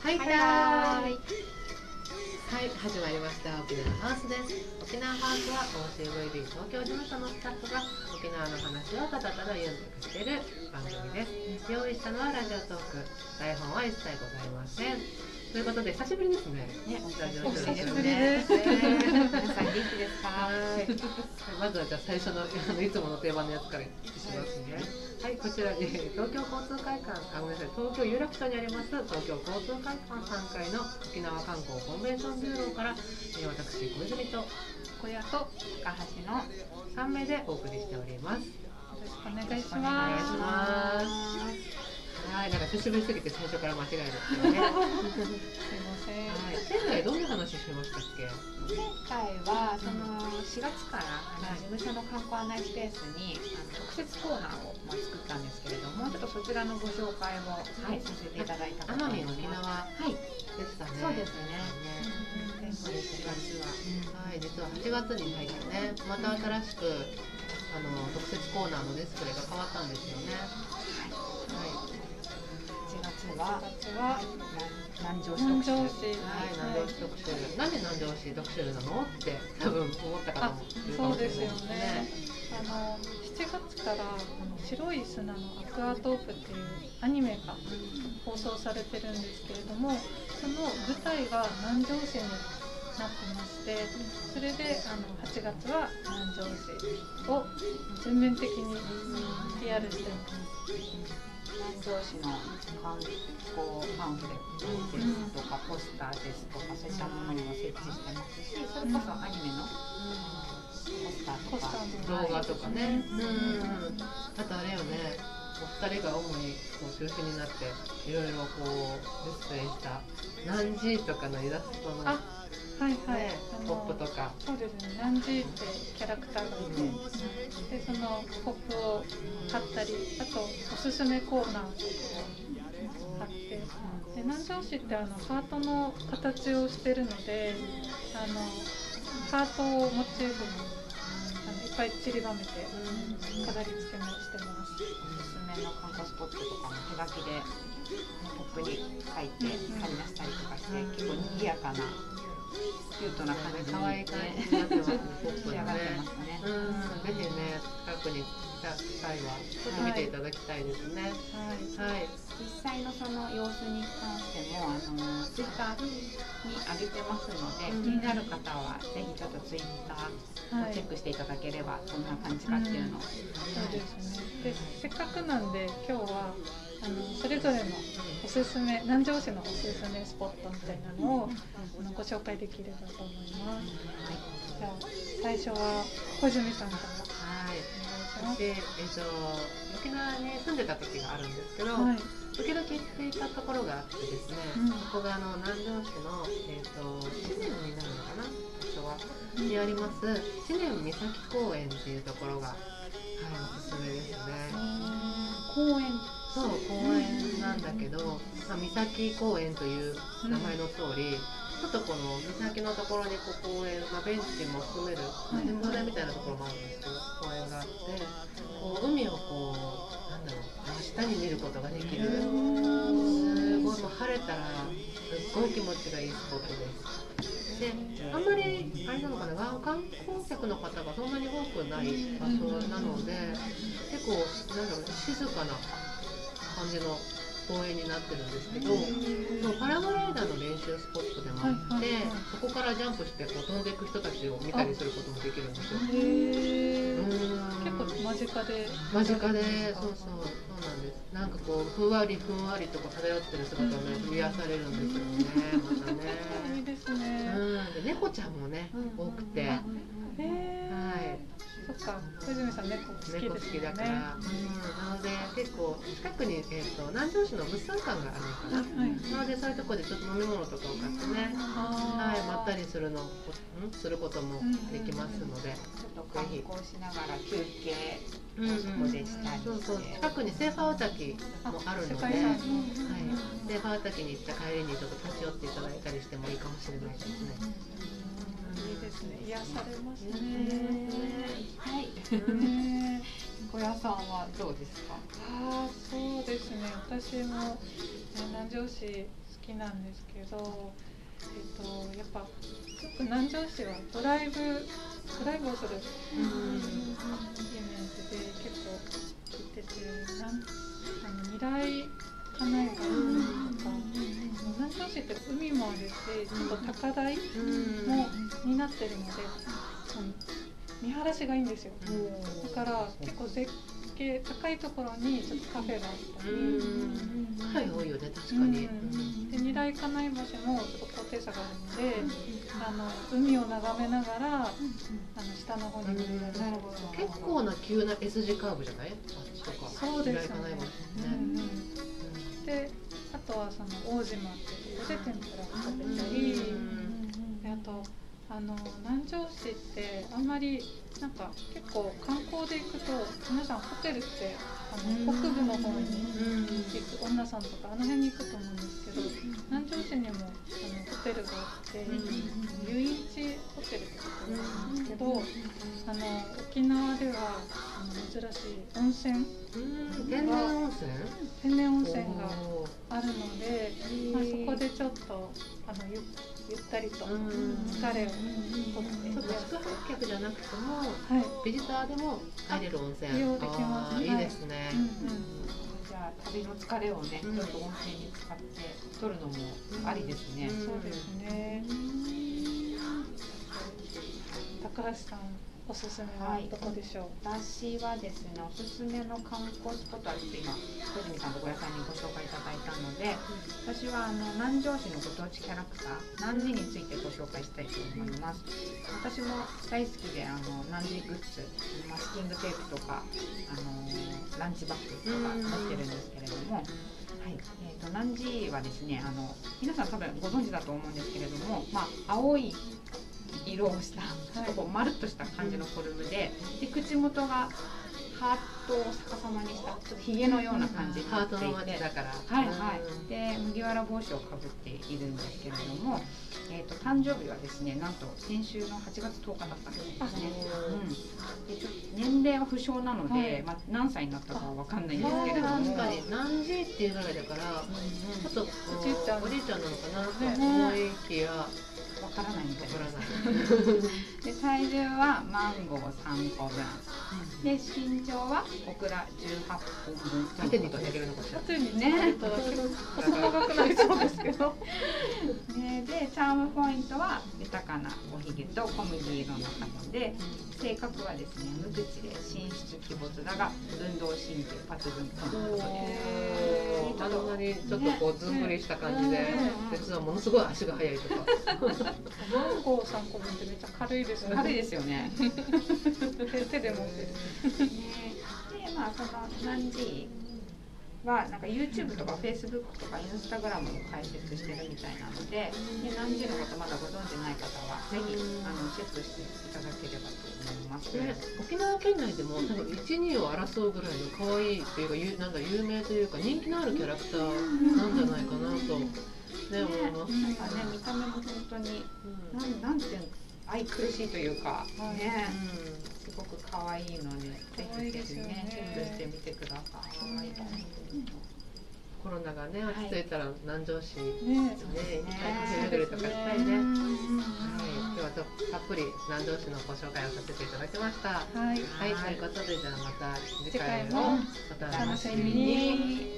はいはいはい始まりました沖縄ハウスです沖縄ハウスは OCVB 東京事務所のスタッフが沖縄の話をただただゆんたくしている番組です用意したのはラジオトーク台本は一切ございませんということで久しぶりですね。ね、ラジオお久しぶりねです。ね皆さん元気ですか？はい。まずはじゃあ最初のあのいつもの定番のやつからいきますね。はい、こちらに東京交通会館、あごめんなさい、東京有楽町にあります東京交通会館3階の沖縄観光コンベンションビューローから、えー私小泉と小屋と高橋のよ3名でお送りしております。ろしくお願いします。はい、なんか久しぶりすぎて最初から間違えるっていうね。はい、すいません。前回どんな話しましたっけ？前回はその4月からあの事務所の観光案内スペースにあの特設コーナーをまあ作ったんですけれども、ちょっとそちらのご紹介をはいさせていただいた。奄美沖縄はい。でしたね。そうですね。ねうんそうです4月は、はい、実は8月に入ってね、また新しくあの特設コーナーのディスプレイが変わったんですよね。は南城市特集。はい、南城市特集、なんで南城市特集なのって多分思った方もいるかもしれないですね。あの7月から白い砂のアクアトープっていうアニメが放送されてるんですけれどもその舞台が南城市になってましてそれであの8月は南城市を全面的に PR してます。南城市の観光パンフレットですとか、ポスターですとかそういったものも設置してますしそれこそアニメのポスターとか動画とかね、うん、あとあれよね、お二人が主にこう中心になっていろいろこうディスプレイした何時とかのイラストのあはいはい、ポップとか。そうですね、ナンジーってキャラクターがいて、でそのポップを貼ったり、あとおすすめコーナーとかを貼って、で南城市ってあのハートの形をしてるので、あのハートをモチーフにあのいっぱい散りばめて飾り付けもしてます。おすすめの観光スポットとかも手書きで、ね、ポップに書いて貼り出したりとかして、結構賑やかなキュートな感じ可愛い感じになってま仕上がってねま。すね。うん、ぜひね、近くに来た際は、ちょっと見ていただきたいですね。はい、はい。実際のその様子に関してもあのツイッターに上げてますので、うん気になる方はぜひちょっとツイッターをチェックしていただければ、どんな感じかっていうのを、そうですね。で、せっかくなんで今日はあのそれぞれのおすすめ南城市のおすすめスポットみたいなのをあのご紹介できればと思います。じゃあ最初は小泉さんからはい。お願いし私、えっ、と、沖縄に住んでた時があるんですけど。はい。時々行っていたところがあってですね、うんここがあの南城市の、えー、と知念になるのかな場所はにあります知念三崎公園っていうところが、はい、おすすめですね。公園。そう公園なんだけど、まあ、三崎公園という名前の通り、ちょっとこの岬のところにこう公園、まあ、ベンチも含める展望台みたいなところもあるんですけど公園があってこう海をこうなんだろう真下に見ることができるすごいもう晴れたらすっごい気持ちがいいスポットです。であんまりあれなのかな観光客の方がそんなに多くない場所なので結構なんだろう静かな感じの公園になってるんですけど、そうパラグライダーの練習スポットでもあって、そこからジャンプしてこう飛んでいく人たちを見たりすることもできるんですよ。結構間近で。間近で。そうそう。そうなんです。なんかこうふんわりふんわりとこう漂ってる姿がね癒されるんですよね。またいいね。ですね。うん、で猫ちゃんもね、多くて、は。い、そっか、小泉さん猫好きですよね。きだから、うん、なので結構近くに、えー、と南城市の物産館があるのかな、はい。なのでそういうところでちょっと飲み物とかを買ってね、ははい、まったりするの、んすることもできますので、ちょっと観光しながら休憩うんそこでしたりそうそう。近くにセーファー滝もあるので、はい。セーファー滝に行った帰りにちょっと立ち寄っていただいたりしてもいいかもしれないですね。いいですね。癒されますね。はいね小屋さんはどうですかああ、そうですね。私もえー南城市好ききなんですけど、えっとやっぱよく南城市はドライブドライブをするイメージで結構聞いててなんあの未来家内がとか南城市って海もあるしちょっと高台もになってるので、その見晴らしがいいんですよ。だから結構絶景高いところにちょっとカフェがあったり。カフェ多いよね確かに、で二来家内橋もちょっと高低差があるので、あの海を眺めながら、あの下の方に見れる、結構な急な S 字カーブじゃないあっちとかそうですよねであとはその大島っていうところで天ぷらを食べたり、であとあの南城市ってあんまりなんか結構観光で行くと皆さんホテルってあの北部の方に行く女さんとかあの辺に行くと思うんですけど南城市にもあのホテルがあって遊園地ホテルってところなんですけどあの沖縄ではあの珍しい温泉。天然温泉？天然温泉があるので、まあ、そこでちょっとあのゆゆったりと。疲れを。取ってそうか宿泊客じゃなくてもはい、ビジターでも入れる温泉。利用できますあーいいですね、うんうん。じゃあ旅の疲れをね、うん。ちょっと温泉に使って取るのもありですね。うん。そうですね。高橋さんおすすめはどこでしょう？私はですね、おすすめの観光スポットはちょっと今小泉さんと小屋さんにご紹介いただいで、私はあの南城市のご当地キャラクター南寺についてご紹介したいと思います。私も大好きであの南寺グッズ、マスキングテープとかあのランチバッグとか持ってるんですけれども。はい、えー、と南寺はですねあの皆さん多分ご存知だと思うんですけれども、まあ、青い色をしたちょっとこうまるっとした感じのフォルムでで口元がハートを逆さまにしたちょっとひげのような感じになっていてハートの街だから。はいはい、で麦わら帽子をかぶっているんですけれども、えー、と誕生日はですねなんと先週の8月10日だったんですね、うん、でちょっと年齢は不詳なので、はい。まあ、何歳になったかは分かんないんですけれども。確かに。何時っていうぐらいだからちょっとおじいちゃん。おじいちゃんなのかな？とね思いきやわからないみた で体重はマンゴー3個分。で身長はオクラ18本分。縦にの縦にね。細長くなりそうですけど。ねでチャームポイントは豊かなおひげと小麦色の肌で性格はですね無口で神出鬼没だが運動神経抜群とのことですあんなにちょっとこうずんぐりした感じでね実はものすごい足が速いとか。マンゴー三個分ってめっちゃ軽いですよね。軽いですよね。手 手で持ってる。ね。でまあその南寺はなんか YouTube とか Facebook とか Instagram も開設してるみたいなのでで南寺のことまだご存じない方はぜひあのチェックしていただければと思います。ね沖縄県内でも多分12を争うぐらいの可愛いっていうかゆなんだ有名というか人気のあるキャラクターなんじゃないかなとね思います。なんかね見た目も本当にうんなんなんていうの愛くるしいというか、はいねうんすごく可愛いのでぜひぜひですよねねチェックしてみてください。コロナがね落ち着いたら南城市ねね一ね回カフェ巡りとかしたいね。はい、うん今日はたたっぷり南城市のご紹介をさせていただきました。はい。はい、ということでじゃあまた次次回回もをお楽しみに。楽しみに